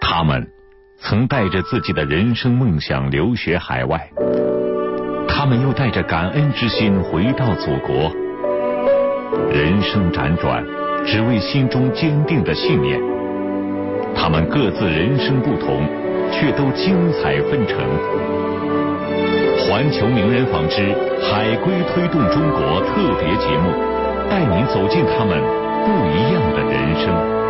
他们曾带着自己的人生梦想留学海外，他们又带着感恩之心回到祖国。人生辗转，只为心中坚定的信念。他们各自人生不同，却都精彩纷呈。环球名人纺织海归推动中国特别节目，带您走进他们不一样的人生。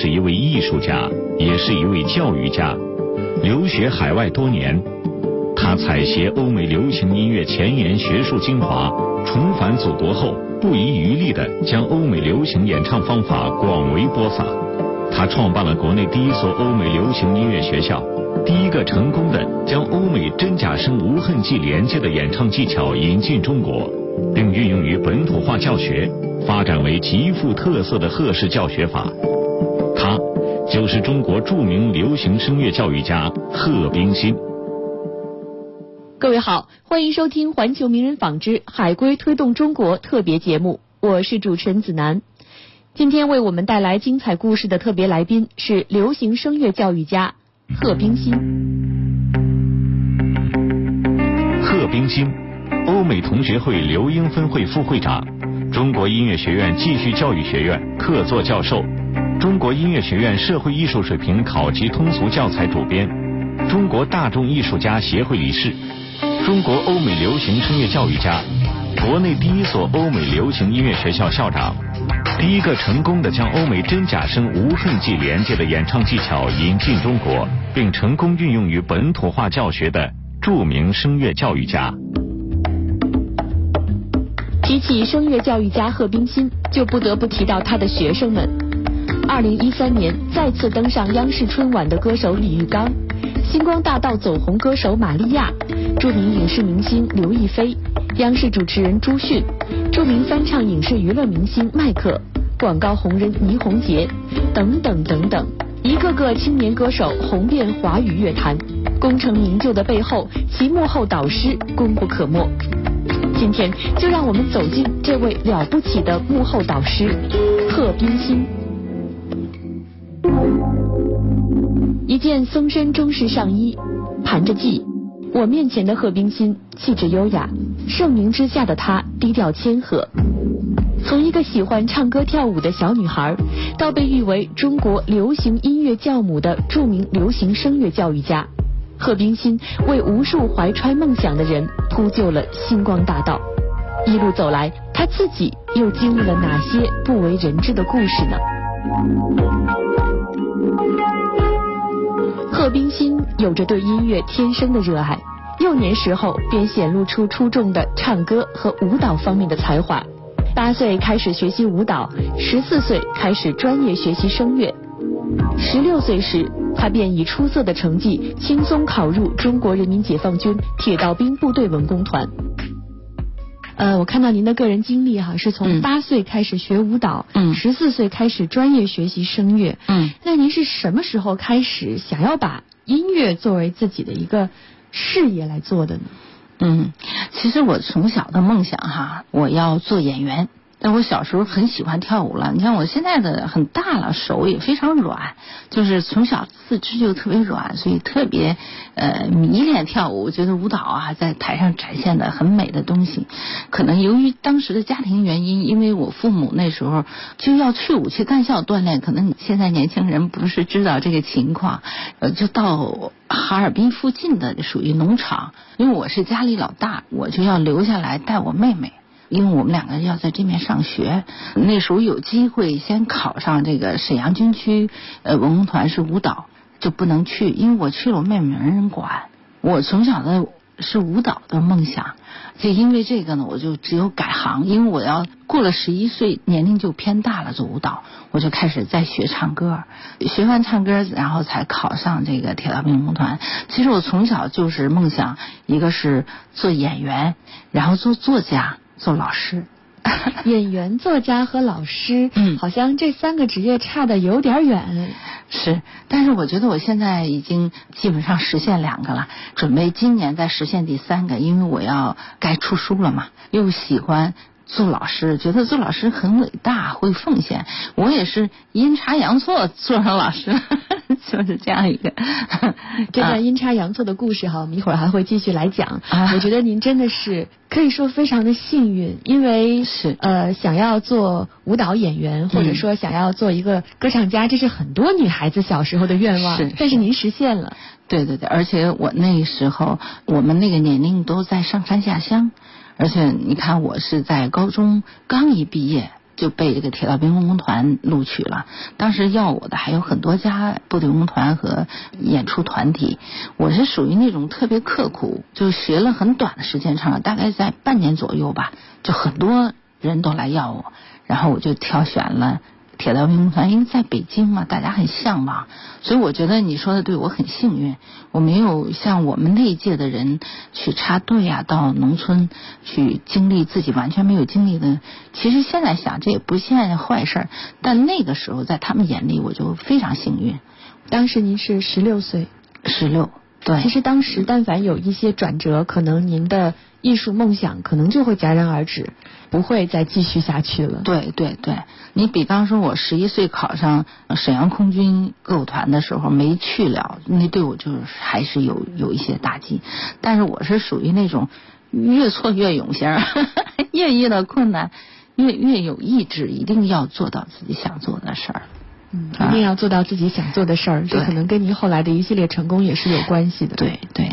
是一位艺术家，也是一位教育家。留学海外多年，他采撷欧美流行音乐前沿学术精华，重返祖国后。不遗余力地将欧美流行演唱方法广为播撒。他创办了国内第一所欧美流行音乐学校，第一个成功的将欧美真假声无痕迹连接的演唱技巧引进中国，并运用于本土化教学，发展为极富特色的贺氏教学法。就是中国著名流行声乐教育家贺冰心。各位好，欢迎收听环球名人纺织海归推动中国特别节目，我是主持人子楠。今天为我们带来精彩故事的特别来宾是流行声乐教育家贺冰心。贺冰心，欧美同学会刘英分会副会长，中国音乐学院继续教育学院客座教授，中国音乐学院社会艺术水平考级通俗教材主编，中国大众艺术家协会理事。中国欧美流行声乐教育家，国内第一所欧美流行音乐学校校长，第一个成功的将欧美真假声无痕迹连接的演唱技巧引进中国，并成功运用于本土化教学的著名声乐教育家。提起声乐教育家贺冰心，就不得不提到他的学生们。二零一三年再次登上央视春晚的歌手李玉刚。星光大道走红歌手玛利亚，著名影视明星刘亦菲，央视主持人朱迅，著名翻唱影视娱乐明星迈克，广告红人倪虹洁，等等等等，一个个青年歌手红遍华语乐坛，功成名就的背后，其幕后导师功不可没。今天就让我们走进这位了不起的幕后导师贺冰心。一件松身中式上衣，盘着髻。我面前的贺冰心气质优雅，盛名之下的她低调谦和。从一个喜欢唱歌跳舞的小女孩，到被誉为中国流行音乐教母的著名流行声乐教育家，贺冰心为无数怀揣梦想的人铺就了星光大道。一路走来，她自己又经历了哪些不为人知的故事呢？贺冰心有着对音乐天生的热爱，幼年时候便显露出出众的唱歌和舞蹈方面的才华。八岁开始学习舞蹈，十四岁开始专业学习声乐。十六岁时，他便以出色的成绩轻松考入中国人民解放军铁道兵部队文工团。呃，我看到您的个人经历哈，是从八岁开始学舞蹈，嗯，十四岁开始专业学习声乐，嗯，那您是什么时候开始想要把音乐作为自己的一个事业来做的呢？嗯，其实我从小的梦想哈，我要做演员。但我小时候很喜欢跳舞了，你看我现在的很大了，手也非常软，就是从小四肢就特别软，所以特别呃迷恋跳舞，我觉得舞蹈啊在台上展现的很美的东西。可能由于当时的家庭原因，因为我父母那时候就要去武器干校锻炼，可能你现在年轻人不是知道这个情况，呃，就到哈尔滨附近的属于农场，因为我是家里老大，我就要留下来带我妹妹。因为我们两个要在这边上学，那时候有机会先考上这个沈阳军区呃文工团是舞蹈，就不能去，因为我去了我妹妹没人管。我从小的是舞蹈的梦想，就因为这个呢，我就只有改行，因为我要过了十一岁年龄就偏大了做舞蹈，我就开始在学唱歌，学完唱歌然后才考上这个铁道兵文工团。其实我从小就是梦想，一个是做演员，然后做作家。做老师，演员、作家和老师，嗯好像这三个职业差的有点远。是，但是我觉得我现在已经基本上实现两个了，准备今年再实现第三个，因为我要该出书了嘛，又喜欢。做老师，觉得做老师很伟大，会奉献。我也是阴差阳错做上老师，就是这样一个。这段阴差阳错的故事哈，我们一会儿还会继续来讲。啊我觉得您真的是可以说非常的幸运，因为是呃想要做舞蹈演员，或者嗯说想要做一个歌唱家，这是很多女孩子小时候的愿望。是但是您实现了。对对对，而且我那时候我们那个年龄都在上山下乡，而且你看我是在高中刚一毕业就被这个铁道兵文工团录取了，当时要我的还有很多家部队文工团和演出团体，我是属于那种特别刻苦，就学了很短的时间唱，大概在半年左右吧，就很多人都来要我，然后我就挑选了。铁道兵工团，因为在北京嘛，大家很向往，所以我觉得你说的对，我很幸运，我没有像我们那一届的人去插队啊，到农村去经历自己完全没有经历的。其实现在想，这也不算坏事儿，但那个时候在他们眼里，我就非常幸运。当时您是十六岁，十六，对，其实当时但凡有一些转折，可能您的艺术梦想可能就会戛然而止，不会再继续下去了。对对对，你比方说，我十一岁考上沈阳空军歌舞团的时候没去了，那对我就是还是有有一些打击。但是我是属于那种越挫越勇型儿，越遇到困难越越有意志，一定要做到自己想做的事儿。嗯，啊一定要做到自己想做的事儿，这对可能跟您后来的一系列成功也是有关系的。。对对。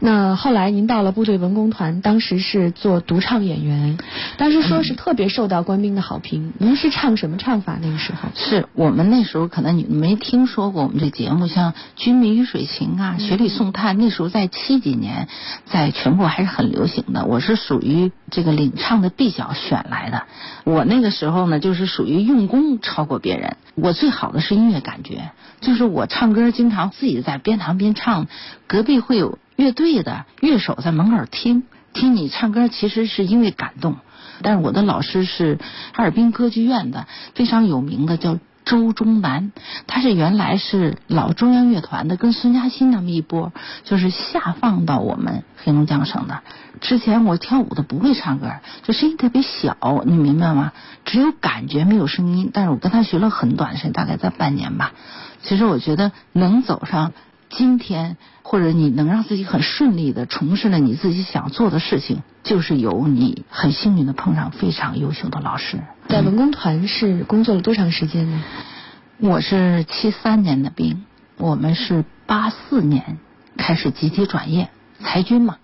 那后来您到了部队文工团，当时是做独唱演员，当时说是特别受到官兵的好评。您是唱什么唱法？那个时候？是我们那时候可能你们没听说过我们这节目，像《军民鱼水情》啊，《雪里送炭》，那时候在七几年，在全国还是很流行的。我是属于这个领唱的 B 角选来的。我那个时候呢，就是属于用功超过别人。我最好的是音乐感觉，就是我唱歌经常自己在边弹边唱，隔壁会有乐队的乐手在门口听，听你唱歌，其实是因为感动。但是我的老师是哈尔滨歌剧院的非常有名的叫周忠南，他是原来是老中央乐团的，跟孙嘉欣那么一波，就是下放到我们黑龙江省的。之前我跳舞的不会唱歌，就声音特别小，你明白吗？只有感觉没有声音。但是我跟他学了很短的时间，大概在半年吧。其实我觉得能走上今天，或者你能让自己很顺利的从事了你自己想做的事情，就是有你很幸运的碰上非常优秀的老师。在文工团是工作了多长时间呢？我是七三年的兵，我们是八四年开始集体转业裁军嘛。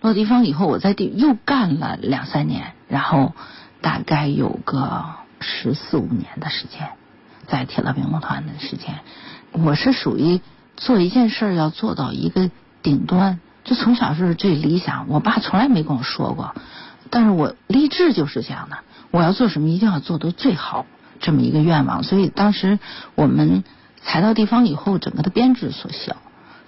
落地方以后，我在地又干了两三年，然后大概有个十四五年的时间，在铁道兵工团的时间，我是属于做一件事儿要做到一个顶端，就从小是最理想。我爸从来没跟我说过，但是我立志就是这样的，我要做什么一定要做得最好，这么一个愿望。所以当时我们裁到地方以后，整个的编制缩小。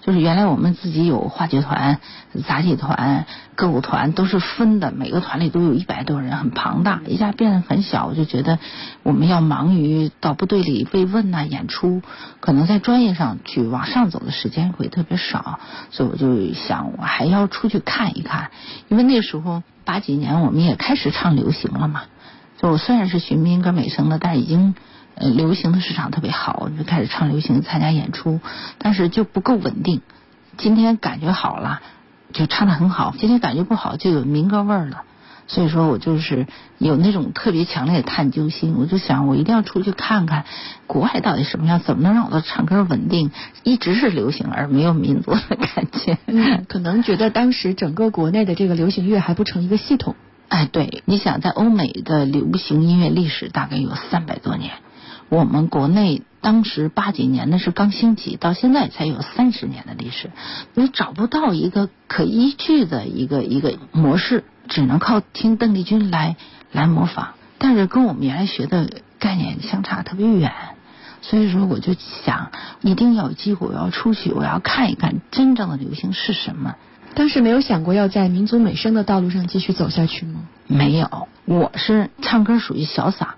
就是原来我们自己有话剧团、杂技团、歌舞团，都是分的，每个团里都有一百多人，很庞大。一下变得很小，我就觉得我们要忙于到部队里慰问呐、演出，可能在专业上去往上走的时间会特别少，所以我就想，我还要出去看一看，因为那时候八几年我们也开始唱流行了嘛。就我虽然是学民歌美声的，但已经。呃，流行的市场特别好，就开始唱流行，参加演出，但是就不够稳定。今天感觉好了，就唱的很好；今天感觉不好，就有民歌味儿了。所以说我就是有那种特别强烈的探究心，我就想我一定要出去看看国外到底什么样，怎么能让我的唱歌稳定，一直是流行而没有民族的感觉。嗯，可能觉得当时整个国内的这个流行乐还不成一个系统。哎，对，你想在欧美的流行音乐历史大概有三百多年。我们国内当时八几年那是刚兴起，到现在才有三十年的历史，你找不到一个可依据的一个一个模式，只能靠听邓丽君来来模仿，但是跟我们原来学的概念相差特别远。所以说，我就想，一定要有机会，我要出去，我要看一看真正的流行是什么。当时没有想过要在民族美声的道路上继续走下去吗？没有，我是唱歌属于小嗓。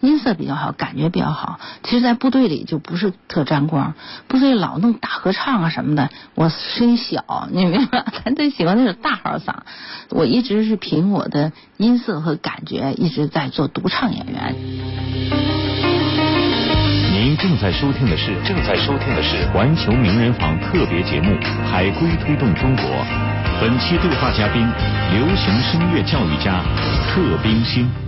音色比较好，感觉比较好。其实，在部队里就不是特沾光，部队老弄大合唱啊什么的，我声音小，你明白？咱最喜欢那种大号嗓。我一直是凭我的音色和感觉，一直在做独唱演员。您正在收听的是正在收听的是环球名人坊特别节目《海归推动中国》，本期对话嘉宾：流行声乐教育家贺冰心。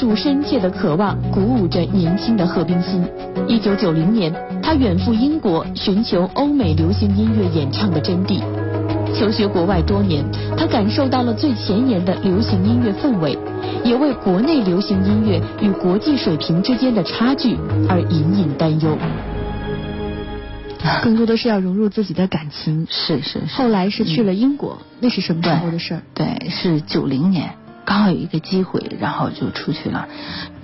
树深切的渴望鼓舞着年轻的贺冰心。一九九零年，他远赴英国寻求欧美流行音乐演唱的真谛。求学国外多年，他感受到了最前沿的流行音乐氛围，也为国内流行音乐与国际水平之间的差距而隐隐担忧。更多的是要融入自己的感情。是是是。后来是去了英国，那是什么时候的事儿？对，是九零年。刚好有一个机会，然后就出去了。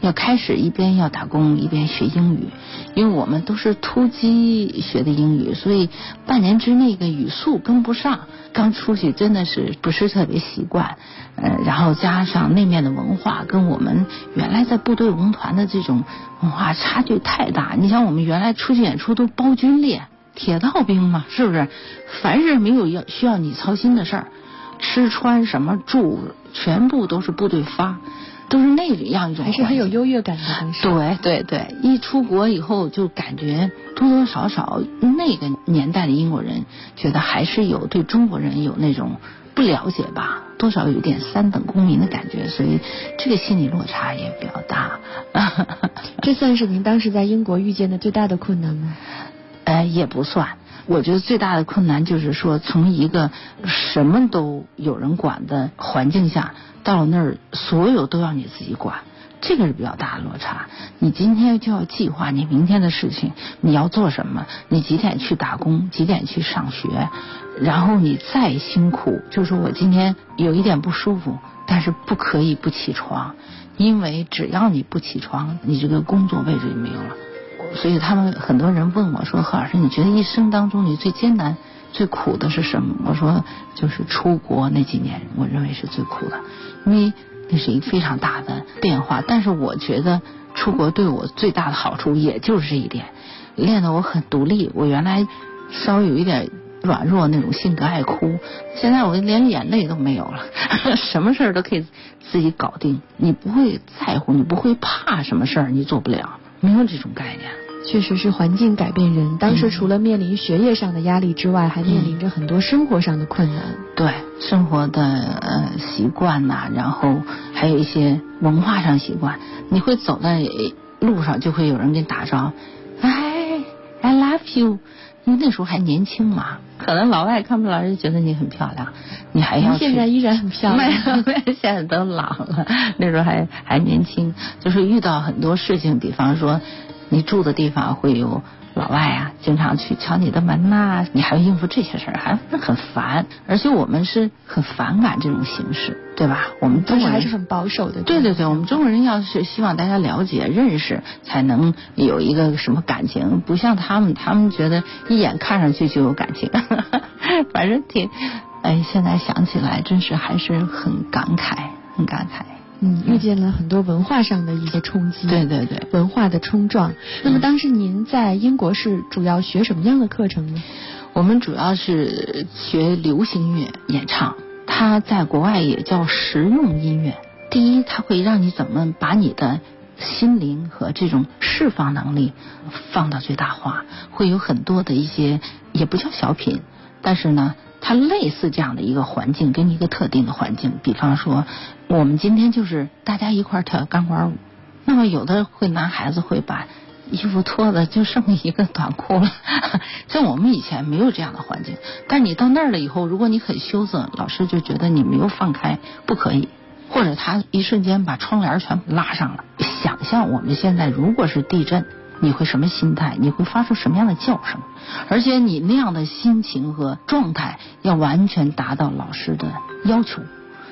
要开始一边要打工一边学英语，因为我们都是突击学的英语，所以半年之内个语速跟不上。刚出去真的是不是特别习惯，呃，然后加上那面的文化跟我们原来在部队文团的这种文化差距太大。你想我们原来出去演出都包军列，铁道兵嘛，是不是？凡是没有要需要你操心的事儿。吃穿什么住，全部都是部队发，都是那样一种，还是很有优越感的东西。对对对，一出国以后就感觉多多少少那个年代的英国人觉得还是有对中国人有那种不了解吧，多少有点三等公民的感觉，所以这个心理落差也比较大。这算是您当时在英国遇见的最大的困难吗？呃，也不算。我觉得最大的困难就是说，从一个什么都有人管的环境下，到了那儿所有都要你自己管，这个是比较大的落差。你今天就要计划你明天的事情，你要做什么，你几点去打工，几点去上学，然后你再辛苦，就是我今天有一点不舒服，但是不可以不起床，因为只要你不起床，你这个工作位置就没有了。所以他们很多人问我说：“何老师，你觉得一生当中你最艰难、最苦的是什么？”我说：“就是出国那几年，我认为是最苦的，因为那是一个非常大的变化。但是我觉得出国对我最大的好处，也就是这一点，练得我很独立。我原来稍微有一点软弱那种性格，爱哭，现在我连眼泪都没有了，什么事儿都可以自己搞定。你不会在乎，你不会怕什么事儿，你做不了。”没有这种概念，确实是环境改变人。当时除了面临学业上的压力之外，还面临着很多生活上的困难。对，生活的呃习惯呐，然后还有一些文化上习惯。你会走在路上，就会有人给你打招呼，哎，I love you。因为那时候还年轻嘛，可能老外看不老就觉得你很漂亮，你还要。现在依然很漂亮。现在都老了，那时候还还年轻，就是遇到很多事情，比方说你住的地方会有。老外啊，经常去敲你的门呐，你还要应付这些事儿，还是很烦。而且我们是很反感这种形式，对吧？我们中国人还是很保守的。对对对，我们中国人要是希望大家了解、认识，才能有一个什么感情，不像他们，他们觉得一眼看上去就有感情。反正挺，哎，现在想起来，真是还是很感慨，很感慨。嗯，遇见了很多文化上的一些冲击，对对对，文化的冲撞。那么当时您在英国是主要学什么样的课程呢？我们主要是学流行音乐演唱，它在国外也叫实用音乐。第一，它会让你怎么把你的心灵和这种释放能力放到最大化，会有很多的一些也不叫小品，但是呢。它类似这样的一个环境，跟一个特定的环境。比方说，我们今天就是大家一块跳钢管舞，那么有的会男孩子会把衣服脱的就剩一个短裤了。像我们以前没有这样的环境，但你到那儿了以后，如果你很羞涩，老师就觉得你没有放开，不可以。或者他一瞬间把窗帘全部拉上了。想象我们现在如果是地震。你会什么心态？你会发出什么样的叫声？而且你那样的心情和状态要完全达到老师的要求，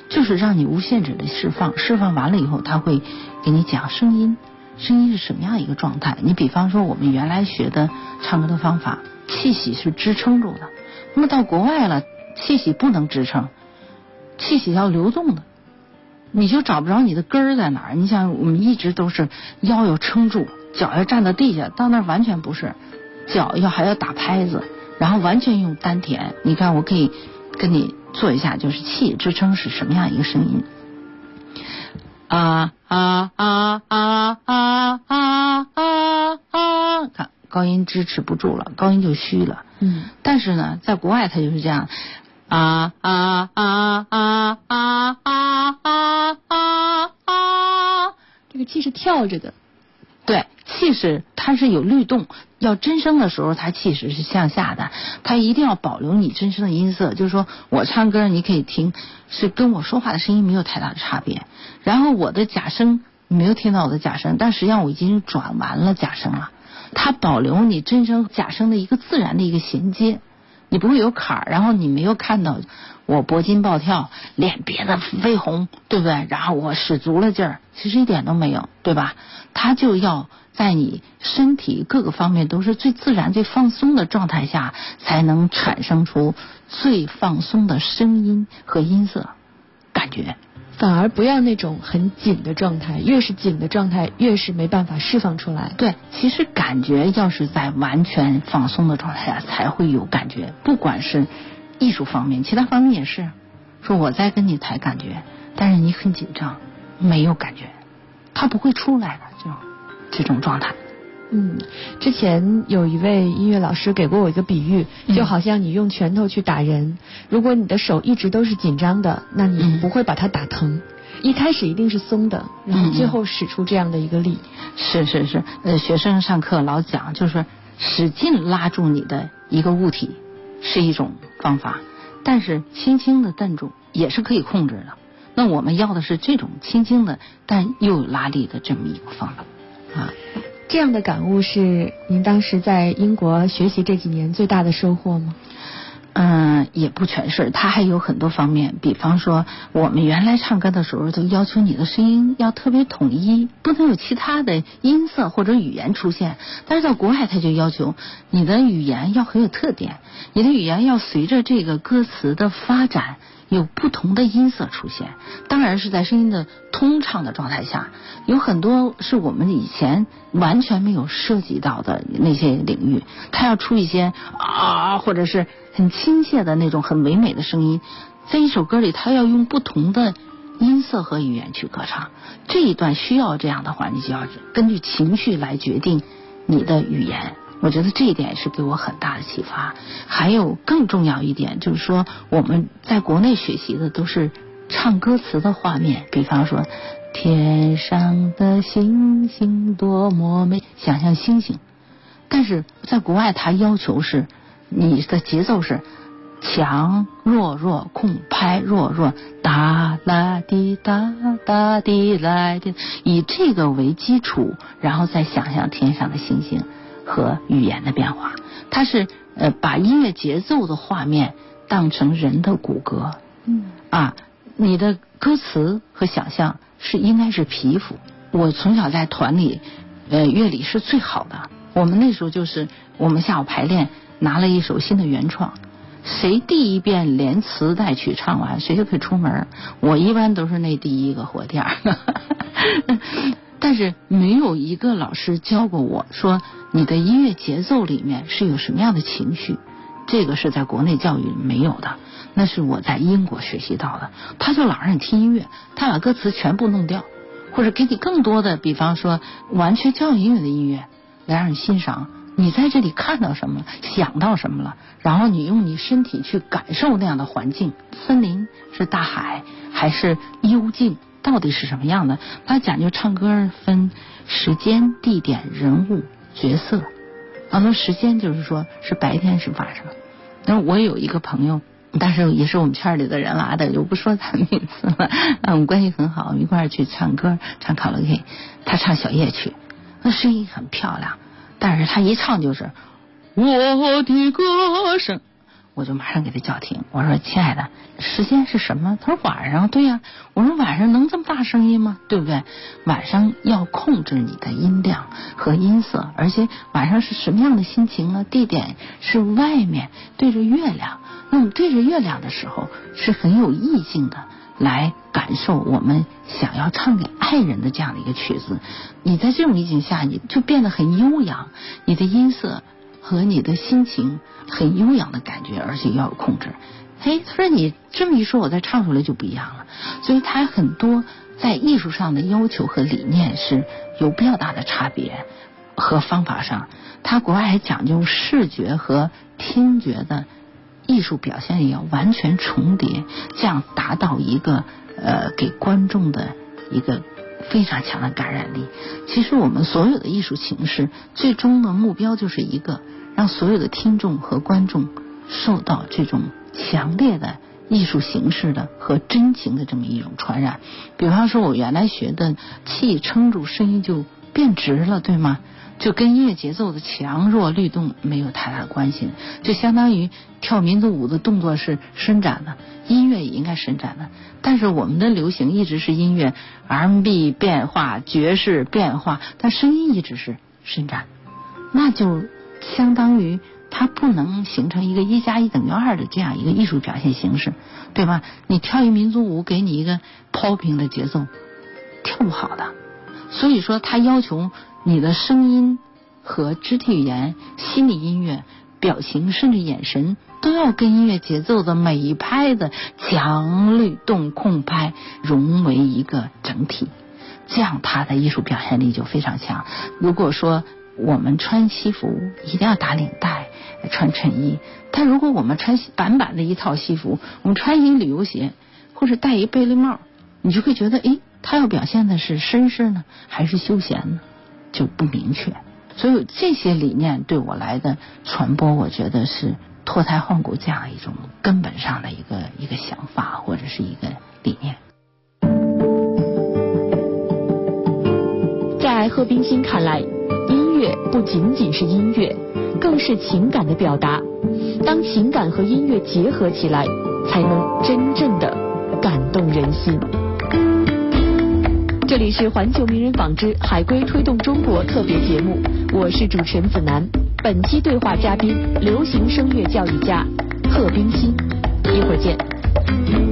就是让你无限制的释放。释放完了以后，他会给你讲声音，声音是什么样一个状态。你比方说，我们原来学的唱歌的方法，气息是支撑住的。那么到国外了，气息不能支撑，气息要流动的，你就找不着你的根儿在哪儿。你想，我们一直都是腰要撑住，脚要站到地下，到那儿完全不是，脚要还要打拍子，然后完全用丹田。你看，我可以跟你做一下，就是气支撑是什么样一个声音。啊啊啊啊啊啊啊啊！看高音支持不住了，高音就虚了。嗯。但是呢，在国外它就是这样，啊啊啊啊啊啊啊啊！这个气是跳着的。对，气势它是有律动，要真声的时候，它气势是向下的，它一定要保留你真声的音色。就是说我唱歌，你可以听，是跟我说话的声音没有太大的差别。然后我的假声，你没有听到我的假声，但实际上我已经转完了假声了。它保留你真声假声的一个自然的一个衔接，你不会有坎儿，然后你没有看到我脖筋暴跳、脸憋得绯红，对不对？然后我使足了劲儿，其实一点都没有，对吧？他就要在你身体各个方面都是最自然、最放松的状态下，才能产生出最放松的声音和音色感觉。反而不要那种很紧的状态，越是紧的状态，越是没办法释放出来。对，其实感觉要是在完全放松的状态下才会有感觉，不管是艺术方面，其他方面也是。说我在跟你谈感觉，但是你很紧张，没有感觉，他不会出来的，就这种状态。嗯，之前有一位音乐老师给过我一个比喻，就好像你用拳头去打人，如果你的手一直都是紧张的，那你不会把它打疼。一开始一定是松的，然后最后使出这样的一个力。是是是，呃，学生上课老讲，就是使劲拉住你的一个物体是一种方法，但是轻轻的摁住也是可以控制的。那我们要的是这种轻轻的，但又有拉力的这么一个方法啊。这样的感悟是您当时在英国学习这几年最大的收获吗？嗯，也不全是，它还有很多方面。比方说，我们原来唱歌的时候就要求你的声音要特别统一，不能有其他的音色或者语言出现。但是到国外，他就要求你的语言要很有特点，你的语言要随着这个歌词的发展。有不同的音色出现，当然是在声音的通畅的状态下，有很多是我们以前完全没有涉及到的那些领域。他要出一些啊，或者是很亲切的那种很唯美的声音，在一首歌里，他要用不同的音色和语言去歌唱。这一段需要这样的话，你就要根据情绪来决定你的语言。我觉得这一点是给我很大的启发。还有更重要一点，就是说我们在国内学习的都是唱歌词的画面，比方说天上的星星多么美，想象星星。但是在国外，他要求是你的节奏是强弱弱空拍弱弱哒啦滴哒哒滴来滴，以这个为基础，然后再想象天上的星星。和语言的变化，它是呃把音乐节奏的画面当成人的骨骼，嗯啊，你的歌词和想象是应该是皮肤。我从小在团里，呃乐理是最好的。我们那时候就是我们下午排练拿了一首新的原创，谁第一遍连词带曲唱完，谁就可以出门。我一般都是那第一个火垫。但是没有一个老师教过我说你的音乐节奏里面是有什么样的情绪，这个是在国内教育没有的，那是我在英国学习到的。他就老让你听音乐，他把歌词全部弄掉，或者给你更多的，比方说完全教育音乐的音乐来让你欣赏。你在这里看到什么，想到什么了，然后你用你身体去感受那样的环境，森林是大海还是幽静？到底是什么样的？他讲究唱歌分时间、地点、人物、角色。然后时间就是说是白天是晚上。那我有一个朋友，但是也是我们圈里的人来的，就不说他名字了。我们关系很好，我们一块儿去唱歌，唱卡拉 OK。他唱小夜曲，那声音很漂亮，但是他一唱就是我的歌声。我就马上给他叫停。我说：“亲爱的，时间是什么？”他说：“晚上。”对呀，我说：“晚上能这么大声音吗？对不对？晚上要控制你的音量和音色，而且晚上是什么样的心情呢？地点是外面对着月亮，那么对着月亮的时候是很有意境的，来感受我们想要唱给爱人的这样的一个曲子。你在这种意境下，你就变得很悠扬，你的音色。”和你的心情很悠扬的感觉，而且要有控制。哎，他说你这么一说，我再唱出来就不一样了。所以他很多在艺术上的要求和理念是有比较大的差别和方法上。他国外还讲究视觉和听觉的艺术表现也要完全重叠，这样达到一个呃给观众的一个非常强的感染力。其实我们所有的艺术形式最终的目标就是一个。让所有的听众和观众受到这种强烈的艺术形式的和真情的这么一种传染。比方说，我原来学的气撑住，声音就变直了，对吗？就跟音乐节奏的强弱律动没有太大关系。就相当于跳民族舞的动作是伸展的，音乐也应该伸展的。但是我们的流行一直是音乐 R&B 变化、爵士变化，但声音一直是伸展，那就。相当于它不能形成一个一加一等于二的这样一个艺术表现形式，对吧？你跳一民族舞，给你一个 popping 的节奏，跳不好的。所以说，它要求你的声音和肢体语言、心理音乐、表情，甚至眼神，都要跟音乐节奏的每一拍的强律动控拍融为一个整体，这样他的艺术表现力就非常强。如果说，我们穿西服一定要打领带，穿衬衣。但如果我们穿板板的一套西服，我们穿一旅游鞋或者戴一贝雷帽，你就会觉得，哎，他要表现的是绅士呢，还是休闲呢？就不明确。所以这些理念对我来的传播，我觉得是脱胎换骨这样一种根本上的一个一个想法或者是一个理念。在贺冰心看来。音乐不仅仅是音乐，更是情感的表达。当情感和音乐结合起来，才能真正的感动人心。这里是环球名人纺织海归推动中国特别节目，我是主持人子楠。本期对话嘉宾，流行声乐教育家贺冰心。一会儿见。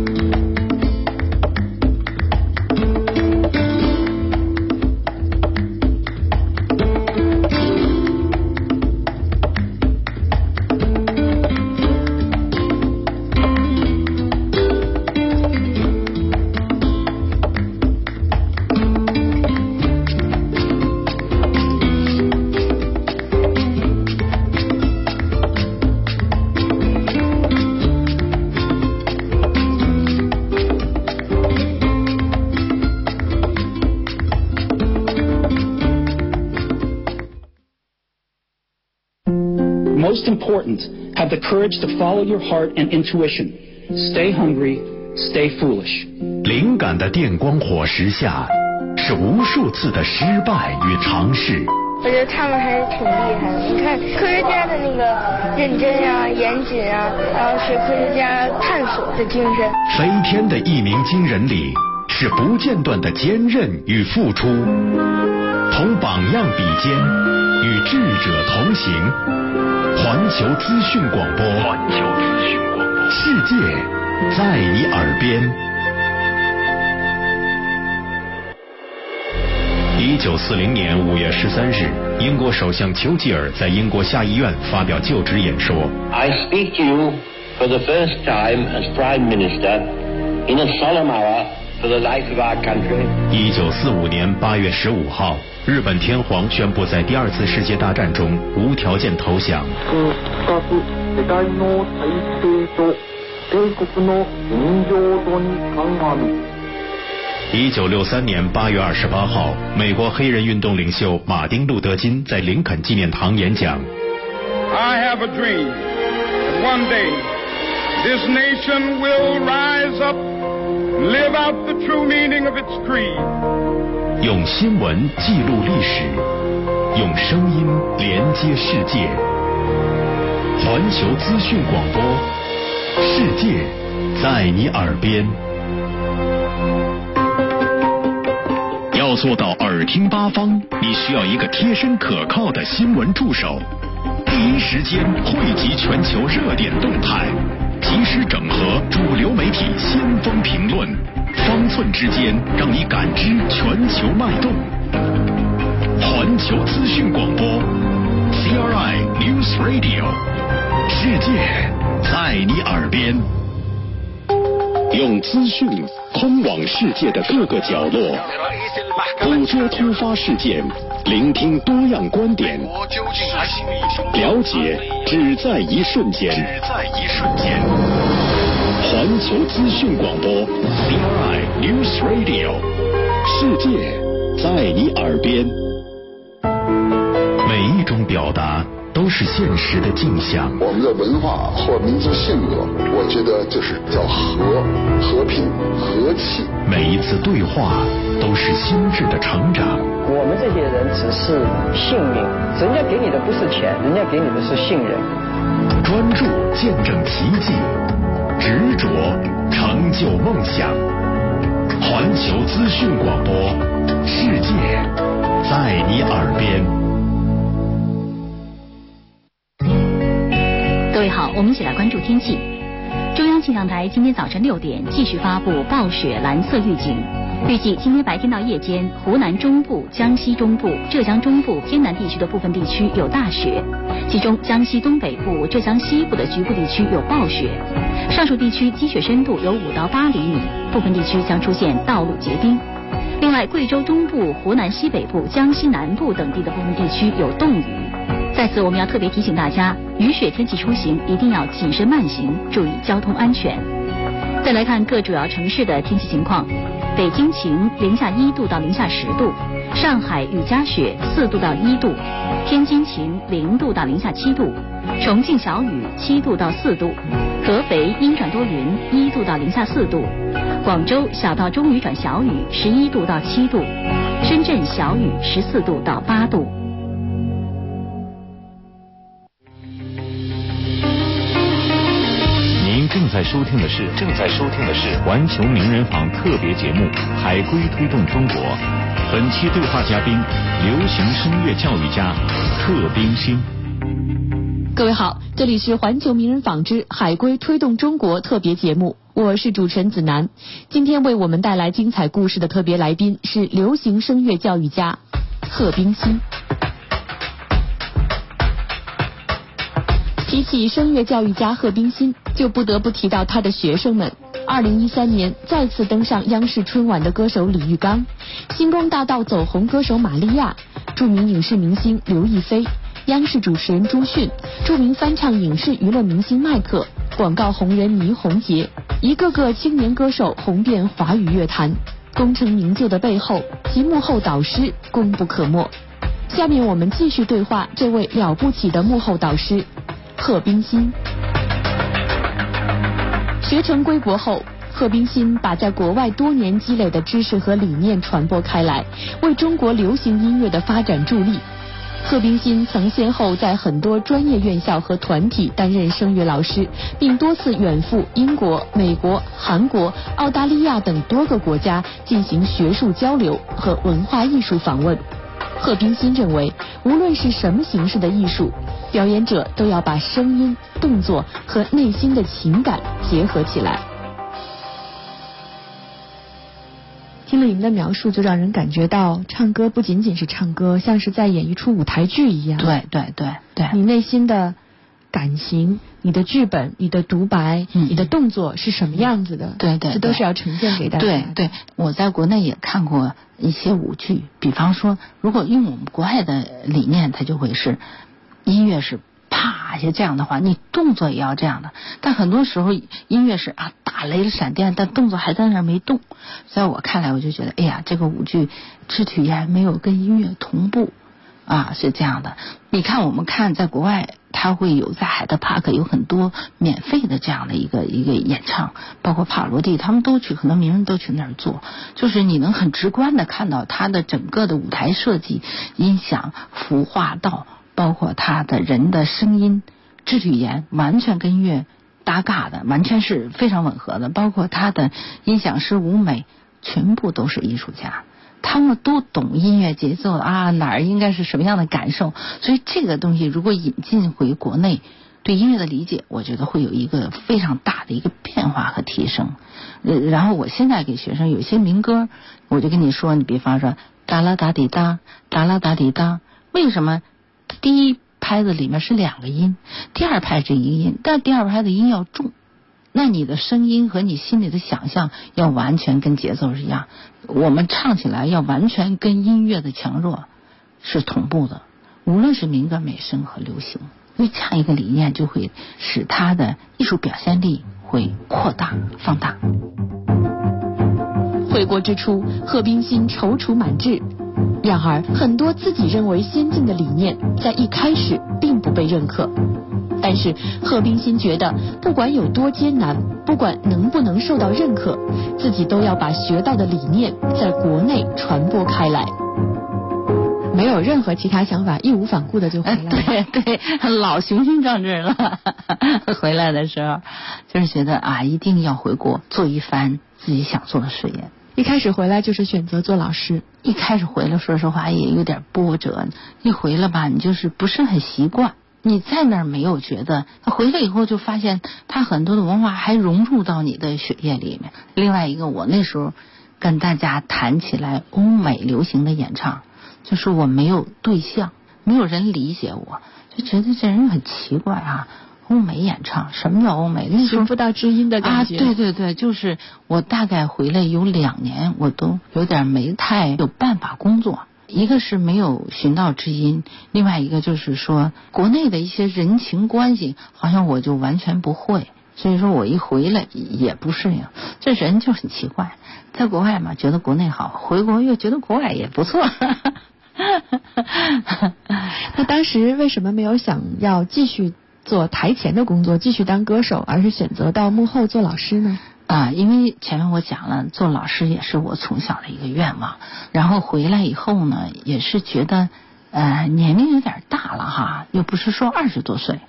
Have the courage to follow your heart and intuition. Stay hungry, stay foolish. 灵感的电光火石下，是无数次的失败与尝试。我觉得他们还是挺厉害的。你看科学家的那个认真啊、严谨啊，然后是科学家探索的精神。飞天的一鸣惊人里，是不间断的坚韧与付出。同榜样比肩，与智者同行。环球资讯广播，环球资讯广播，世界在你耳边。一九四零年五月十三日，英国首相丘吉尔在英国下议院发表就职演说。I speak to you for the first time as Prime Minister in a solemn hour for the life of our country。一九四五年八月十五号。日本天皇宣布在第二次世界大战中无条件投降。一九六三年八月二十八号，美国黑人运动领袖马丁·路德·金在林肯纪念堂演讲。I have a dream that one day this nation will rise up, live out the true meaning of its creed. 用新闻记录历史，用声音连接世界。环球资讯广播，世界在你耳边。要做到耳听八方，你需要一个贴身可靠的新闻助手，第一时间汇集全球热点动态，及时整合主流媒体先锋评论，方寸之间让你感知全球脉动。环球资讯广播，CRI News Radio，世界在你耳边，用资讯通往世界的各个角落，捕捉突发事件，聆听多样观点，了解只在一瞬间。只在一瞬间。环球资讯广播，CRI News Radio，世界在你耳边。每一种表达都是现实的镜像。我们的文化或民族性格，我觉得就是叫和、和平、和气。每一次对话都是心智的成长。我们这些人只是幸运，人家给你的不是钱，人家给你的是信任。专注见证奇迹，执着成就梦想。环球资讯广播，世界在你耳边。位好，我们一起来关注天气。中央气象台今天早晨六点继续发布暴雪蓝色预警，预计今天白天到夜间，湖南中部、江西中部、浙江中部偏南地区的部分地区有大雪，其中江西东北部、浙江西部的局部地区有暴雪，上述地区积雪深度有五到八厘米，部分地区将出现道路结冰。另外，贵州中部、湖南西北部、江西南部等地的部分地区有冻雨。在此，我们要特别提醒大家，雨雪天气出行一定要谨慎慢行，注意交通安全。再来看各主要城市的天气情况：北京晴，零下一度到零下十度；上海雨夹雪，四度到一度；天津晴，零度到零下七度；重庆小雨，七度到四度；合肥阴转多云，一度到零下四度；广州小到中雨转小雨，十一度到七度；深圳小雨，十四度到八度。在收听的是正在收听的是环球名人坊特别节目《海归推动中国》，本期对话嘉宾流行声乐教育家贺冰心。各位好，这里是环球名人坊之海归推动中国特别节目，我是主持人子楠。今天为我们带来精彩故事的特别来宾是流行声乐教育家贺冰心。提起声乐教育家贺冰心，就不得不提到他的学生们。二零一三年再次登上央视春晚的歌手李玉刚，星光大道走红歌手玛利亚，著名影视明星刘亦菲，央视主持人朱迅，著名翻唱影视娱乐明星迈克，广告红人倪虹洁，一个个青年歌手红遍华语乐坛，功成名就的背后及幕后导师功不可没。下面我们继续对话这位了不起的幕后导师。贺冰心学成归国后，贺冰心把在国外多年积累的知识和理念传播开来，为中国流行音乐的发展助力。贺冰心曾先后在很多专业院校和团体担任声乐老师，并多次远赴英国、美国、韩国、澳大利亚等多个国家进行学术交流和文化艺术访问。贺冰心认为，无论是什么形式的艺术，表演者都要把声音、动作和内心的情感结合起来。听了你们的描述，就让人感觉到唱歌不仅仅是唱歌，像是在演一出舞台剧一样。对对对对，你内心的感情、你的剧本、你的独白、嗯你的动作是什么样子的？对对对这都是要呈现给大家。对对，我在国内也看过一些舞剧，比方说，如果用我们国外的理念，它就会是音乐是啪一下这样的话，你动作也要这样的。但很多时候音乐是啊打雷闪电，但动作还在那儿没动。在我看来，我就觉得，哎呀，这个舞剧肢体语言没有跟音乐同步。啊，是这样的。你看，我们看在国外，他会有在海德 Park 有很多免费的这样的一个一个演唱，包括帕罗蒂，他们都去，很多名人都去那儿做，就是你能很直观的看到他的整个的舞台设计、音响、服化道，包括他的人的声音。肢体语言完全跟音乐搭嘎的，完全是非常吻合的。包括他的音响师舞美，全部都是艺术家，他们都懂音乐节奏啊，哪儿应该是什么样的感受。所以这个东西如果引进回国内，对音乐的理解，我觉得会有一个非常大的一个变化和提升。呃，然后我现在给学生有些民歌，我就跟你说，你比方说哒啦哒滴哒，哒啦哒滴哒，为什么第一拍子里面是两个音，第二拍是一个音，但第二拍的音要重，那你的声音和你心里的想象要完全跟节奏是一样，我们唱起来要完全跟音乐的强弱是同步的，无论是民歌、美声和流行。因为这样一个理念，就会使他的艺术表现力会扩大放大。回国之初，贺冰心踌躇满志。然而，很多自己认为先进的理念，在一开始并不被认可。但是，贺冰心觉得，不管有多艰难，不管能不能受到认可，自己都要把学到的理念在国内传播开来。没有任何其他想法，义无反顾的就回来了。对 对，老雄心壮志了。回来的时候，就是觉得啊，一定要回国做一番自己想做的事业。一开始回来就是选择做老师。一开始回来，说实话也有点波折。一回来吧，你就是不是很习惯。你在那儿没有觉得，回来以后就发现，他很多的文化还融入到你的血液里面。另外一个，我那时候跟大家谈起来欧美流行的演唱。就是我没有对象，没有人理解我，就觉得这人很奇怪啊。欧美演唱，什么叫欧美？那时候 不到知音的感觉。啊，对对对，就是我大概回来有两年，我都有点没太有办法工作。一个是没有寻到知音，另外一个就是说国内的一些人情关系，好像我就完全不会。所以说我一回来也不适应，这人就很奇怪。在国外嘛，觉得国内好；回国又觉得国外也不错。那当时为什么没有想要继续做台前的工作，继续当歌手，而是选择到幕后做老师呢？啊，因为前面我讲了，做老师也是我从小的一个愿望。然后回来以后呢，也是觉得呃年龄有点大了哈，又不是说二十多岁，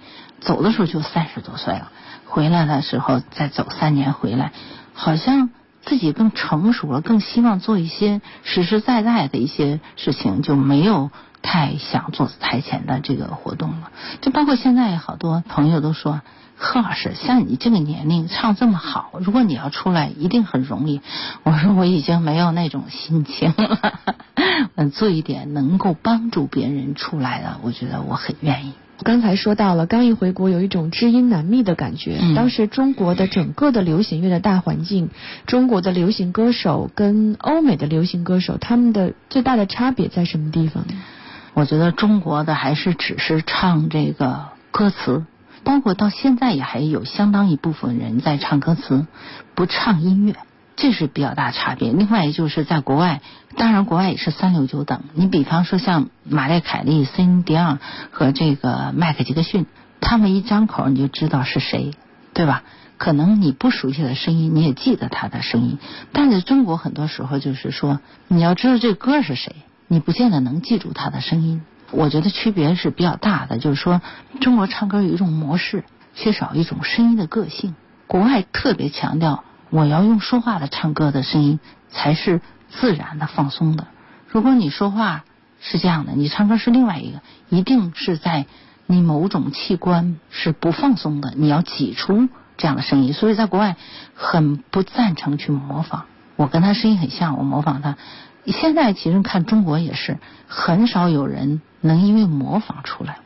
走的时候就三十多岁了，回来的时候再走三年回来，好像。自己更成熟了，更希望做一些实实在在的一些事情，就没有太想做台前的这个活动了。就包括现在好多朋友都说，贺老师，像你这个年龄唱这么好，如果你要出来，一定很容易。我说我已经没有那种心情了，嗯，做一点能够帮助别人出来的，我觉得我很愿意。刚才说到了，刚一回国有一种知音难觅的感觉。当时中国的整个的流行乐的大环境，中国的流行歌手跟欧美的流行歌手，他们的最大的差别在什么地方呢？我觉得中国的还是只是唱这个歌词，包括到现在也还有相当一部分人在唱歌词，不唱音乐。这是比较大差别。另外，就是在国外，当然国外也是三六九等。你比方说像玛丽凯莉、森迪昂和这个迈克杰克逊，他们一张口你就知道是谁，对吧？可能你不熟悉的声音，你也记得他的声音。但是中国很多时候就是说，你要知道这歌是谁，你不见得能记住他的声音。我觉得区别是比较大的，就是说中国唱歌有一种模式，缺少一种声音的个性。国外特别强调。我要用说话的唱歌的声音才是自然的放松的。如果你说话是这样的，你唱歌是另外一个，一定是在你某种器官是不放松的，你要挤出这样的声音。所以在国外很不赞成去模仿。我跟他声音很像，我模仿他。现在其实看中国也是很少有人能因为模仿出来。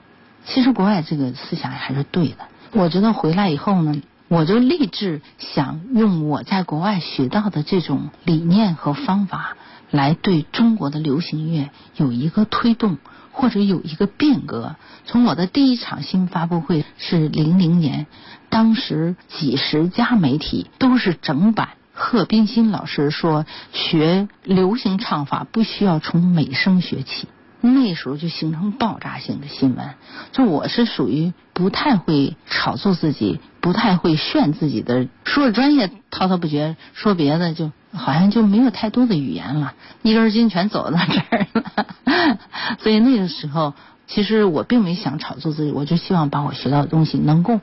其实国外这个思想还是对的。我觉得回来以后呢。我就立志想用我在国外学到的这种理念和方法，来对中国的流行乐有一个推动，或者有一个变革。从我的第一场新闻发布会是零零年，当时几十家媒体都是整版。贺冰心老师说，学流行唱法不需要从美声学起。那时候就形成爆炸性的新闻。就我是属于不太会炒作自己，不太会炫自己的，说专业滔滔不绝，说别的就好像就没有太多的语言了，一根筋全走到这儿了。所以那个时候其实我并没想炒作自己，我就希望把我学到的东西能够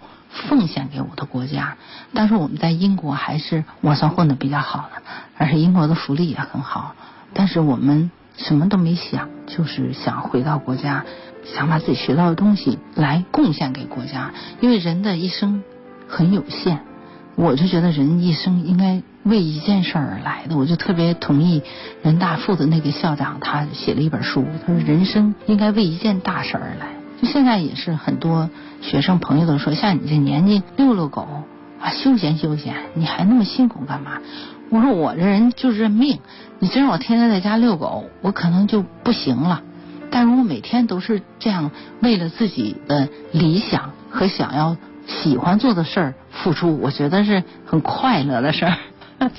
奉献给我的国家。但是我们在英国还是我算混的比较好的，而且英国的福利也很好。但是我们什么都没想，就是想回到国家，想把自己学到的东西来贡献给国家。因为人的一生很有限，我就觉得人一生应该为一件事而来的。我就特别同意人大附的那个校长，他写了一本书，他说人生应该为一件大事而来。现在也是很多学生朋友都说，像你这年纪遛遛狗啊，休闲休闲，你还那么辛苦干嘛？我说我这人就认命，你真让我天天在家遛狗，我可能就不行了。但如果每天都是这样，为了自己的理想和想要喜欢做的事儿付出，我觉得是很快乐的事儿。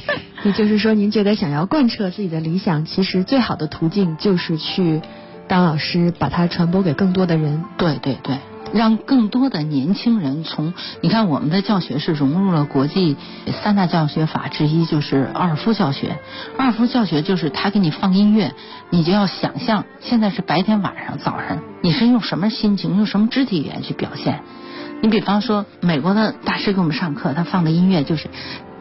也就是说，您觉得想要贯彻自己的理想，其实最好的途径就是去当老师，把它传播给更多的人。对对对。让更多的年轻人从你看我们的教学是融入了国际三大教学法之一，就是奥尔夫教学。奥尔夫教学就是他给你放音乐，你就要想象现在是白天、晚上、早上，你是用什么心情、用什么肢体语言去表现。你比方说，美国的大师给我们上课，他放的音乐就是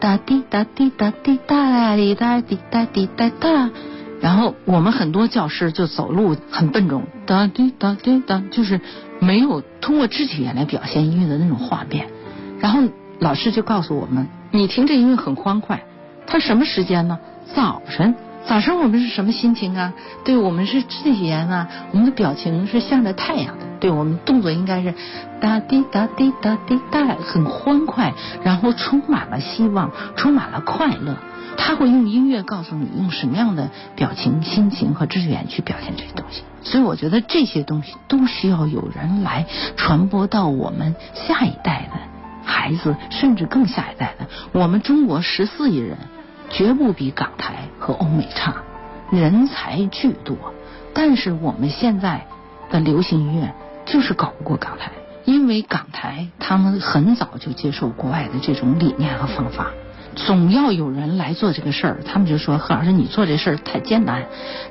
哒滴哒滴哒滴哒啦滴哒滴哒滴哒哒。然后我们很多教师就走路很笨重，哒滴哒滴哒，就是没有通过肢体语言来表现音乐的那种画面。然后老师就告诉我们，你听这音乐很欢快，它什么时间呢？早晨，早晨我们是什么心情啊？对我们是肢体语言啊，我们的表情是向着太阳的，对我们动作应该是哒滴哒滴哒滴哒，很欢快，然后充满了希望，充满了快乐。他会用音乐告诉你用什么样的表情、心情和肢体语言去表现这些东西，所以我觉得这些东西都需要有人来传播到我们下一代的孩子，甚至更下一代的。我们中国十四亿人，绝不比港台和欧美差，人才巨多，但是我们现在的流行音乐就是搞不过港台，因为港台他们很早就接受国外的这种理念和方法。总要有人来做这个事儿，他们就说何老师你做这事儿太艰难，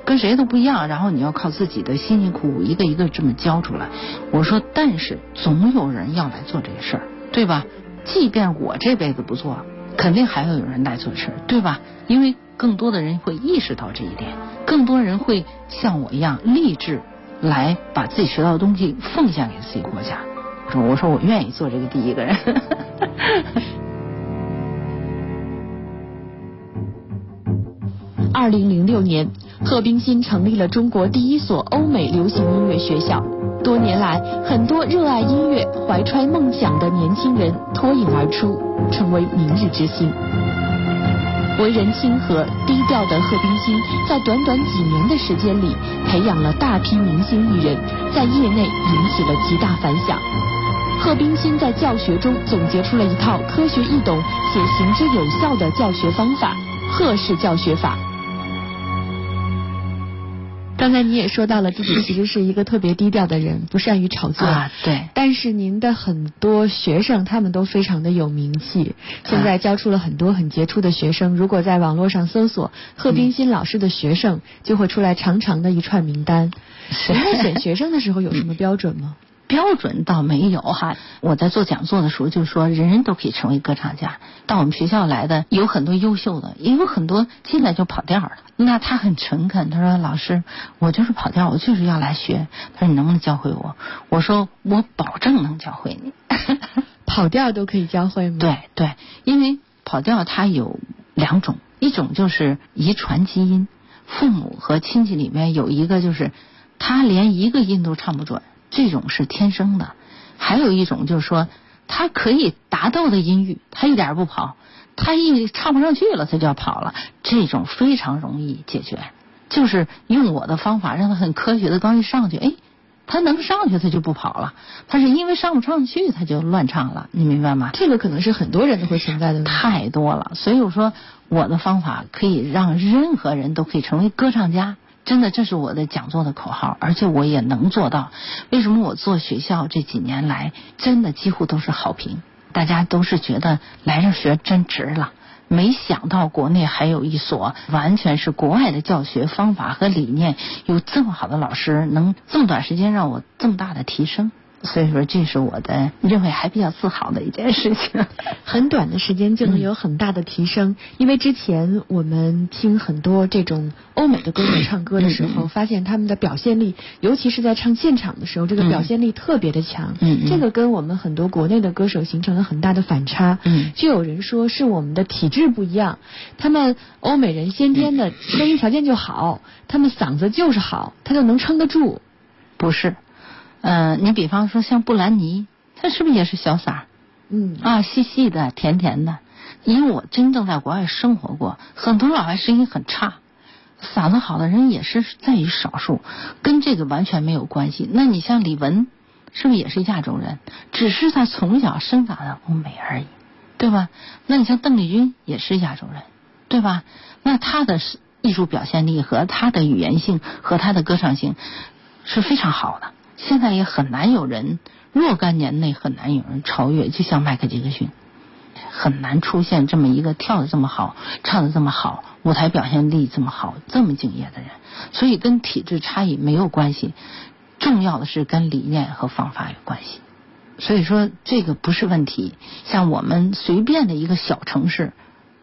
跟谁都不一样，然后你要靠自己的辛辛苦苦一个一个这么教出来。我说，但是总有人要来做这个事儿，对吧？即便我这辈子不做，肯定还要有人来做事儿，对吧？因为更多的人会意识到这一点，更多人会像我一样立志来把自己学到的东西奉献给自己国家。我说我愿意做这个第一个人。二零零六年，贺冰心成立了中国第一所欧美流行音乐学校。多年来，很多热爱音乐、怀揣梦想的年轻人脱颖而出，成为明日之星。为人亲和、低调的贺冰心，在短短几年的时间里，培养了大批明星艺人，在业内引起了极大反响。贺冰心在教学中总结出了一套科学易懂且行之有效的教学方法——贺氏教学法。刚才你也说到了，自己其实是一个特别低调的人，不善于炒作。啊，对。但是您的很多学生，他们都非常的有名气，现在教出了很多很杰出的学生。如果在网络上搜索贺冰心老师的学生，就会出来长长的一串名单。您在选学生的时候有什么 标准吗？标准倒没有哈，我在做讲座的时候就说，人人都可以成为歌唱家。到我们学校来的有很多优秀的，也有很多进来就跑调的。那他很诚恳，他说：“老师，我就是跑调，我就是要来学。”他说：“你能不能教会我？”我说：“我保证能教会你。”跑调都可以教会吗？对对，因为跑调它有两种，一种就是遗传基因，父母和亲戚里面有一个就是他连一个音都唱不准。这种是天生的，还有一种就是说，他可以达到的音域，他一点不跑，他一唱不上去了，他就要跑了。这种非常容易解决，就是用我的方法让他很科学的刚一上去，哎，他能上去，他就不跑了。他是因为上不上去，他就乱唱了，你明白吗？这个可能是很多人都会存在的。太多了，所以我说我的方法可以让任何人都可以成为歌唱家。真的，这是我的讲座的口号，而且我也能做到。为什么我做学校这几年来，真的几乎都是好评，大家都是觉得来这学真值了。没想到国内还有一所完全是国外的教学方法和理念，有这么好的老师，能这么短时间让我这么大的提升。所以说，这是我的认为还比较自豪的一件事情。很短的时间就能有很大的提升，因为之前我们听很多这种欧美的歌手唱歌的时候，发现他们的表现力，尤其是在唱现场的时候，这个表现力特别的强。嗯这个跟我们很多国内的歌手形成了很大的反差。嗯就有人说是我们的体质不一样，他们欧美人先天的声音条件就好，他们嗓子就是好，他就能撑得住。不是，呃，你比方说像布兰妮，她是不是也是小嗓儿？嗯啊，细细的，甜甜的。因为我真正在国外生活过，很多老外声音很差，嗓子好的人也是在于少数，跟这个完全没有关系。那你像李玟，是不是也是亚洲人？只是他从小生长在欧美而已，对吧？那你像邓丽君也是亚洲人，对吧？那她的艺术表现力和她的语言性和她的歌唱性是非常好的。现在也很难有人，若干年内很难有人超越，就像迈克杰克逊，很难出现这么一个跳的这么好、唱的这么好、舞台表现力这么好、这么敬业的人。所以跟体质差异没有关系，重要的是跟理念和方法有关系。所以说这个不是问题。像我们随便的一个小城市，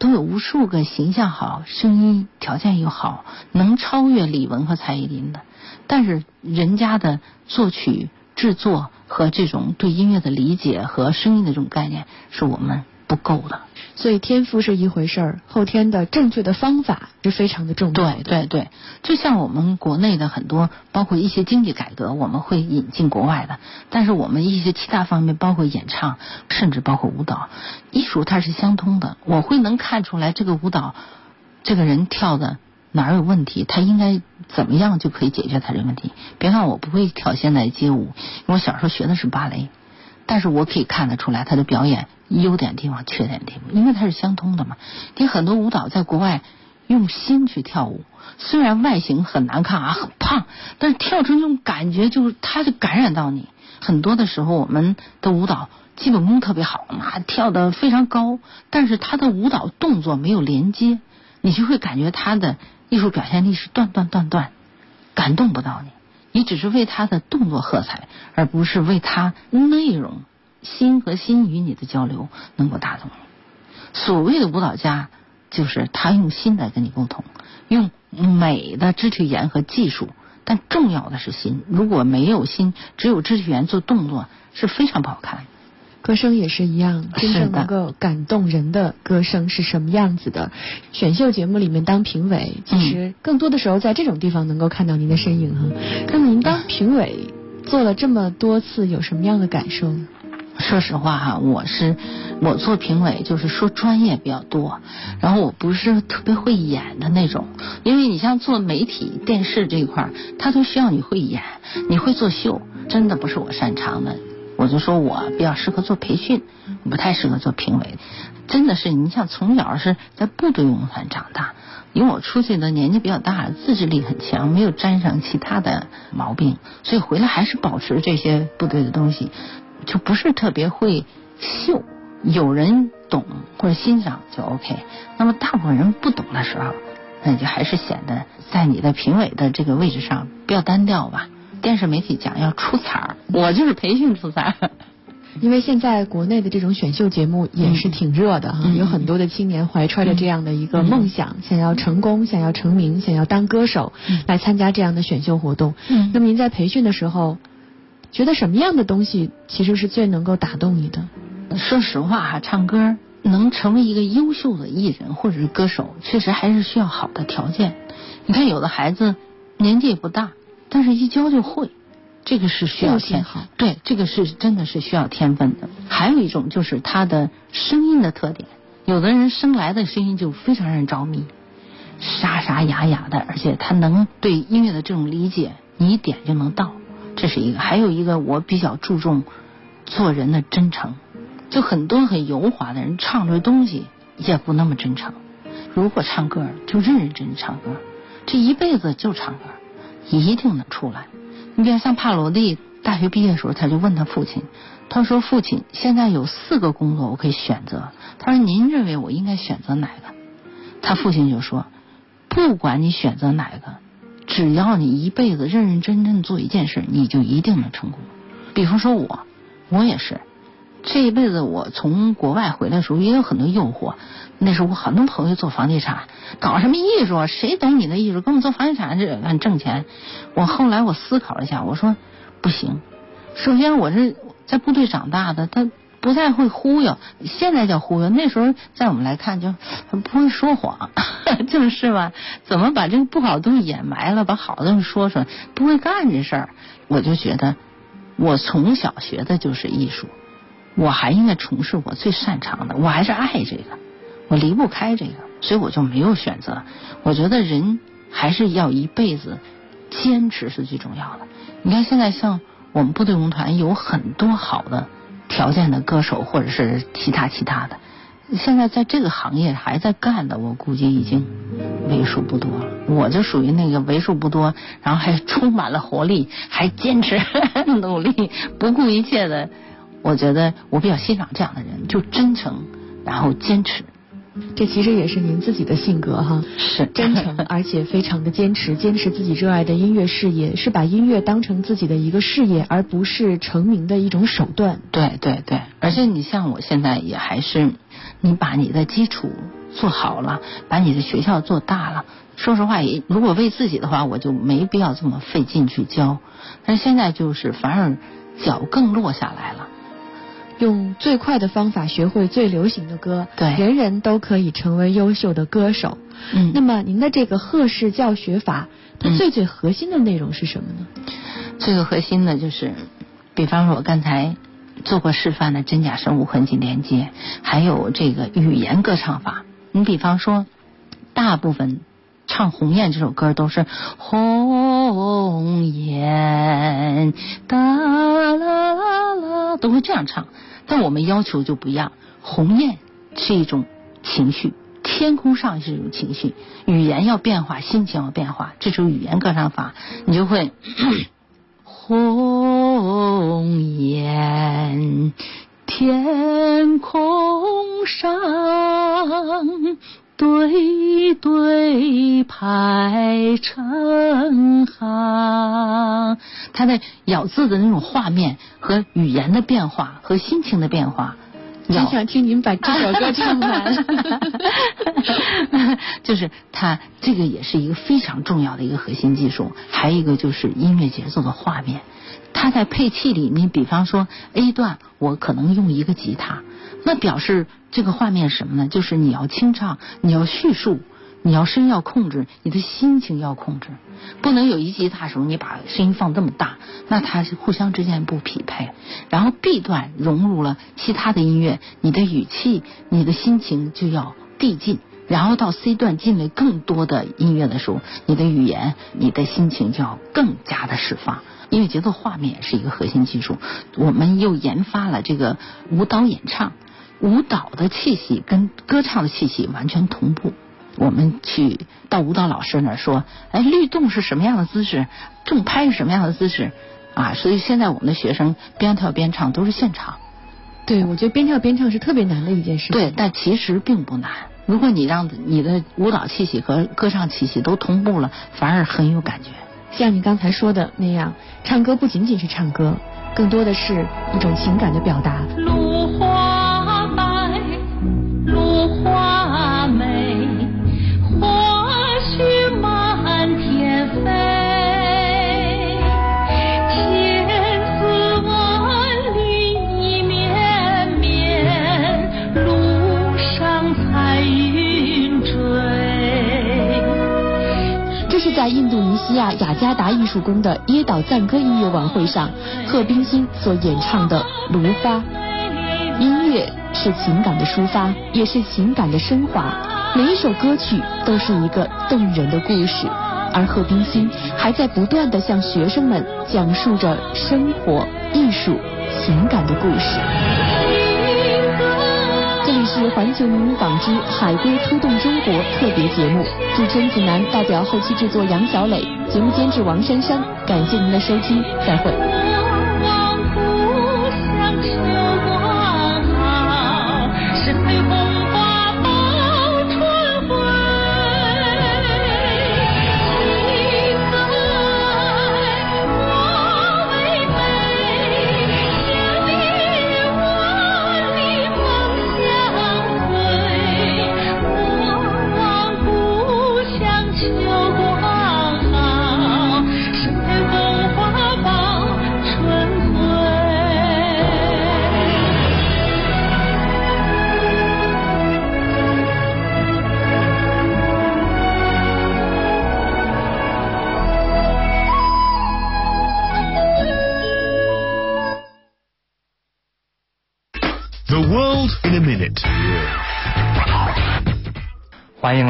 都有无数个形象好、声音条件又好、能超越李玟和蔡依林的。但是人家的作曲制作和这种对音乐的理解和声音的这种概念，是我们不够的。所以天赋是一回事儿，后天的正确的方法是非常的重要对对对，就像我们国内的很多，包括一些经济改革，我们会引进国外的，但是我们一些其他方面，包括演唱，甚至包括舞蹈，艺术它是相通的。我会能看出来这个舞蹈，这个人跳的哪儿有问题，他应该怎么样就可以解决他这个问题。别看我不会跳现代街舞，我小时候学的是芭蕾。但是我可以看得出来他的表演优点地方、缺点地方，因为它是相通的嘛。你很多舞蹈在国外用心去跳舞，虽然外形很难看啊，很胖，但是跳出那种感觉，就是它就感染到你。很多的时候，我们的舞蹈基本功特别好嘛，跳得非常高，但是他的舞蹈动作没有连接，你就会感觉他的艺术表现力是断断断断，感动不到你。你只是为他的动作喝彩，而不是为他内容心和心与你的交流能够打动你。所谓的舞蹈家，就是他用心来跟你沟通，用美的肢体语言和技术，但重要的是心。如果没有心，只有肢体语言做动作，是非常不好看。歌声也是一样，真正能够感动人的歌声是什么样子的？选秀节目里面当评委，其实更多的时候在这种地方能够看到您的身影哈。那么您当评委做了这么多次，有什么样的感受呢？说实话哈，我是我做评委就是说专业比较多，然后我不是特别会演的那种，因为你像做媒体、电视这一块，它都需要你会演，你会做秀，真的不是我擅长的。我就说我比较适合做培训，不太适合做评委。真的是，你像从小是在部队运动团长大，因为我出去的年纪比较大，自制力很强，没有沾上其他的毛病，所以回来还是保持这些部队的东西，就不是特别会秀。有人懂或者欣赏就 OK，那么大部分人不懂的时候，那就还是显得在你的评委的这个位置上比较单调吧。电视媒体讲要出彩儿，我就是培训出彩儿。因为现在国内的这种选秀节目也是挺热的哈，嗯、有很多的青年怀揣着这样的一个梦想，嗯、想要成功，想要成名，想要当歌手，嗯、来参加这样的选秀活动。那么您在培训的时候，觉得什么样的东西其实是最能够打动你的？说实话哈，唱歌能成为一个优秀的艺人或者是歌手，确实还是需要好的条件。你看，有的孩子年纪也不大。但是，一教就会，这个是需要天好。对，这个是真的是需要天分的。还有一种就是他的声音的特点，有的人生来的声音就非常让人着迷，沙沙哑哑的，而且他能对音乐的这种理解，你一点就能到，这是一个。还有一个，我比较注重做人的真诚，就很多很油滑的人唱出东西也不那么真诚。如果唱歌，就认认真真唱歌，这一辈子就唱歌。一定能出来。你比如像帕罗蒂，大学毕业的时候，他就问他父亲，他说：“父亲，现在有四个工作我可以选择，他说您认为我应该选择哪个？”他父亲就说：“不管你选择哪个，只要你一辈子认认真真做一件事，你就一定能成功。比方说我，我也是。”这一辈子，我从国外回来的时候也有很多诱惑。那时候我很多朋友做房地产，搞什么艺术？谁懂你的艺术？跟我们做房地产这很挣钱。我后来我思考了一下，我说不行。首先我是在部队长大的，他不太会忽悠，现在叫忽悠。那时候在我们来看就不会说谎，就是吧？怎么把这个不好的东西掩埋了，把好的东西说出来？不会干这事儿。我就觉得我从小学的就是艺术。我还应该从事我最擅长的，我还是爱这个，我离不开这个，所以我就没有选择。我觉得人还是要一辈子坚持是最重要的。你看现在像我们部队文团有很多好的条件的歌手，或者是其他其他的，现在在这个行业还在干的，我估计已经为数不多了。我就属于那个为数不多，然后还充满了活力，还坚持努力，不顾一切的。我觉得我比较欣赏这样的人，就真诚，然后坚持。这其实也是您自己的性格哈，是真诚，而且非常的坚持，坚持自己热爱的音乐事业，是把音乐当成自己的一个事业，而不是成名的一种手段。对对对，而且你像我现在也还是，你把你的基础做好了，把你的学校做大了。说实话，也如果为自己的话，我就没必要这么费劲去教。但是现在就是反而脚更落下来了。用最快的方法学会最流行的歌，对，人人都可以成为优秀的歌手。嗯，那么您的这个贺氏教学法，它最最核心的内容是什么呢？最最核心的就是，比方说我刚才做过示范的真假声无痕迹连接，还有这个语言歌唱法。你比方说，大部分唱《鸿雁》这首歌都是鸿雁哒啦啦啦，都会这样唱。但我们要求就不一样，鸿雁是一种情绪，天空上是一种情绪，语言要变化，心情要变化，这种语言歌唱法，你就会 鸿雁天空上对对排成行。他在咬字的那种画面和语言的变化和心情的变化，真想听您把这首歌唱完。就是他这个也是一个非常重要的一个核心技术，还有一个就是音乐节奏的画面。他在配器里，你比方说 A 段，我可能用一个吉他，那表示这个画面什么呢？就是你要清唱，你要叙述。你要声要控制，你的心情要控制，不能有一吉他手你把声音放这么大，那它是互相之间不匹配。然后 B 段融入了其他的音乐，你的语气、你的心情就要递进。然后到 C 段进了更多的音乐的时候，你的语言、你的心情就要更加的释放。因为节奏画面是一个核心技术，我们又研发了这个舞蹈演唱，舞蹈的气息跟歌唱的气息完全同步。我们去到舞蹈老师那儿说，哎，律动是什么样的姿势？重拍是什么样的姿势？啊，所以现在我们的学生边跳边唱都是现场。对，我觉得边跳边唱是特别难的一件事。对，但其实并不难。如果你让你的舞蹈气息和歌唱气息都同步了，反而很有感觉。像你刚才说的那样，唱歌不仅仅是唱歌，更多的是一种情感的表达。在印度尼西亚雅加达艺术宫的耶岛赞歌音乐晚会上，贺冰心所演唱的《芦花》，音乐是情感的抒发，也是情感的升华。每一首歌曲都是一个动人的故事，而贺冰心还在不断的向学生们讲述着生活、艺术、情感的故事。环球民纺织海归出动中国特别节目，主持人子楠代表后期制作杨小磊，节目监制王珊珊，感谢您的收听，再会。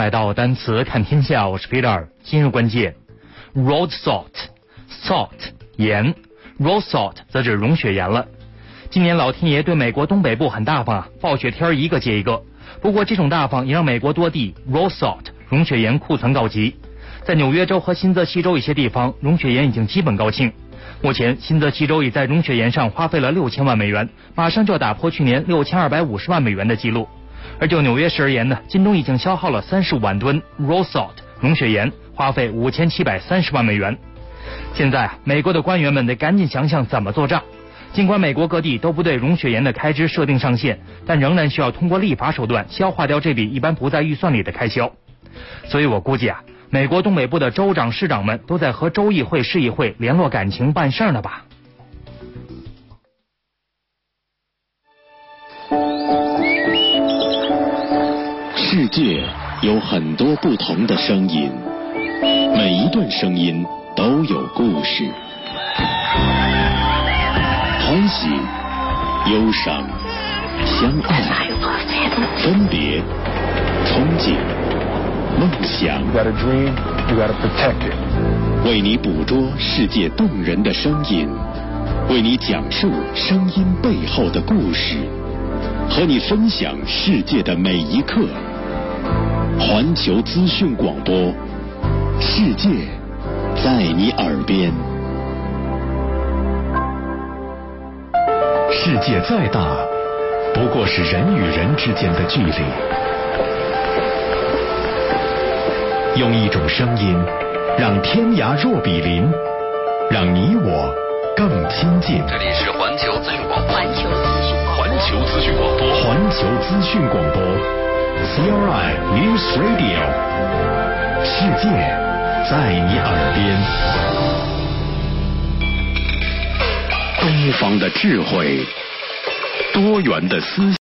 来到单词看天下，我是 Peter。今日关键：road salt，salt 盐，road salt 则指溶雪盐了。今年老天爷对美国东北部很大方啊，暴雪天一个接一个。不过这种大方也让美国多地 road salt 溶雪盐库存告急。在纽约州和新泽西州一些地方，溶雪盐已经基本告罄。目前，新泽西州已在溶雪盐上花费了六千万美元，马上就要打破去年六千二百五十万美元的记录。而就纽约市而言呢，今冬已经消耗了三十五万吨 road salt 溶雪盐，花费五千七百三十万美元。现在啊，美国的官员们得赶紧想想怎么做账。尽管美国各地都不对融雪盐的开支设定上限，但仍然需要通过立法手段消化掉这笔一般不在预算里的开销。所以我估计啊。美国东北部的州长、市长们都在和州议会、市议会联络感情办事呢吧？世界有很多不同的声音，每一段声音都有故事。欢喜、忧伤、相爱、分别、憧憬。梦想，为你捕捉世界动人的声音，为你讲述声音背后的故事，和你分享世界的每一刻。环球资讯广播，世界在你耳边。世界再大，不过是人与人之间的距离。用一种声音，让天涯若比邻，让你我更亲近。这里是环球资讯广播。环球资讯环球资讯广播。环球资讯广播。CRI News Radio。世界在你耳边。东方的智慧，多元的思想。